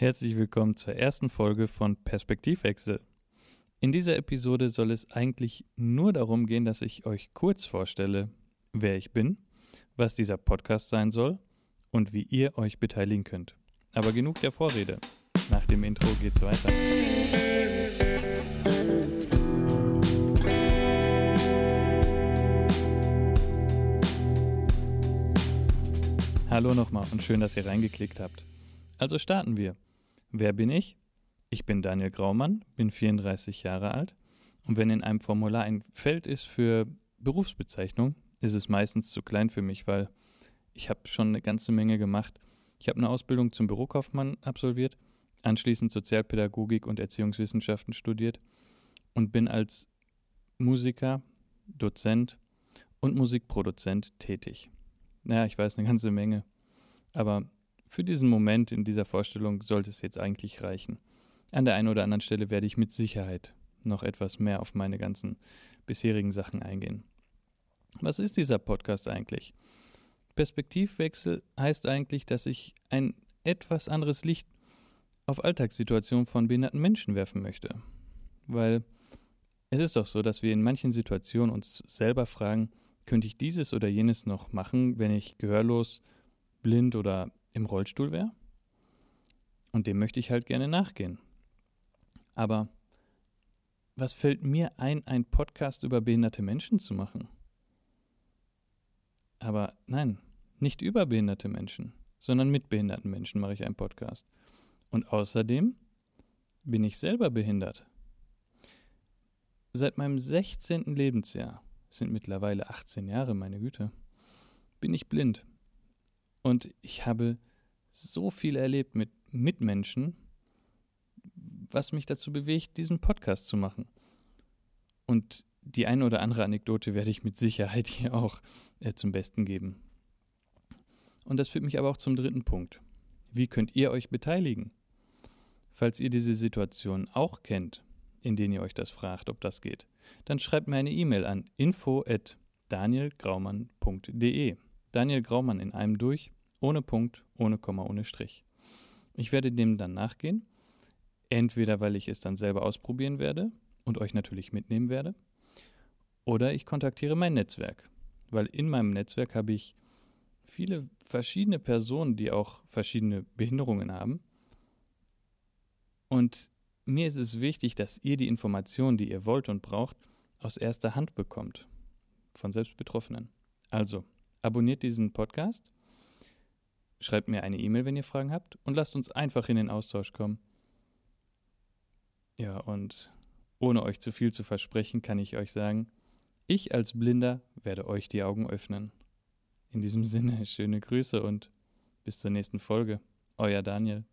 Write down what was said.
Herzlich willkommen zur ersten Folge von Perspektivwechsel. In dieser Episode soll es eigentlich nur darum gehen, dass ich euch kurz vorstelle, wer ich bin, was dieser Podcast sein soll und wie ihr euch beteiligen könnt. Aber genug der Vorrede. Nach dem Intro geht's weiter. Hallo nochmal und schön, dass ihr reingeklickt habt. Also starten wir. Wer bin ich? Ich bin Daniel Graumann, bin 34 Jahre alt und wenn in einem Formular ein Feld ist für Berufsbezeichnung, ist es meistens zu klein für mich, weil ich habe schon eine ganze Menge gemacht. Ich habe eine Ausbildung zum Bürokaufmann absolviert, anschließend Sozialpädagogik und Erziehungswissenschaften studiert und bin als Musiker, Dozent und Musikproduzent tätig. Naja, ich weiß eine ganze Menge, aber für diesen Moment in dieser Vorstellung sollte es jetzt eigentlich reichen. An der einen oder anderen Stelle werde ich mit Sicherheit noch etwas mehr auf meine ganzen bisherigen Sachen eingehen. Was ist dieser Podcast eigentlich? Perspektivwechsel heißt eigentlich, dass ich ein etwas anderes Licht auf Alltagssituationen von behinderten Menschen werfen möchte. Weil es ist doch so, dass wir in manchen Situationen uns selber fragen, könnte ich dieses oder jenes noch machen, wenn ich gehörlos, blind oder im Rollstuhl wäre. Und dem möchte ich halt gerne nachgehen. Aber was fällt mir ein, einen Podcast über behinderte Menschen zu machen? Aber nein, nicht über behinderte Menschen, sondern mit behinderten Menschen mache ich einen Podcast. Und außerdem bin ich selber behindert. Seit meinem 16. Lebensjahr, sind mittlerweile 18 Jahre, meine Güte, bin ich blind. Und ich habe so viel erlebt mit Mitmenschen, was mich dazu bewegt, diesen Podcast zu machen. Und die eine oder andere Anekdote werde ich mit Sicherheit hier auch äh, zum Besten geben. Und das führt mich aber auch zum dritten Punkt. Wie könnt ihr euch beteiligen? Falls ihr diese Situation auch kennt, in denen ihr euch das fragt, ob das geht, dann schreibt mir eine E-Mail an info@danielgraumann.de. Daniel Graumann in einem durch, ohne Punkt, ohne Komma, ohne Strich. Ich werde dem dann nachgehen, entweder weil ich es dann selber ausprobieren werde und euch natürlich mitnehmen werde, oder ich kontaktiere mein Netzwerk, weil in meinem Netzwerk habe ich viele verschiedene Personen, die auch verschiedene Behinderungen haben. Und mir ist es wichtig, dass ihr die Informationen, die ihr wollt und braucht, aus erster Hand bekommt. Von Selbstbetroffenen. Also, abonniert diesen Podcast, schreibt mir eine E-Mail, wenn ihr Fragen habt, und lasst uns einfach in den Austausch kommen. Ja, und ohne euch zu viel zu versprechen, kann ich euch sagen, ich als Blinder werde euch die Augen öffnen. In diesem Sinne, schöne Grüße und bis zur nächsten Folge. Euer Daniel.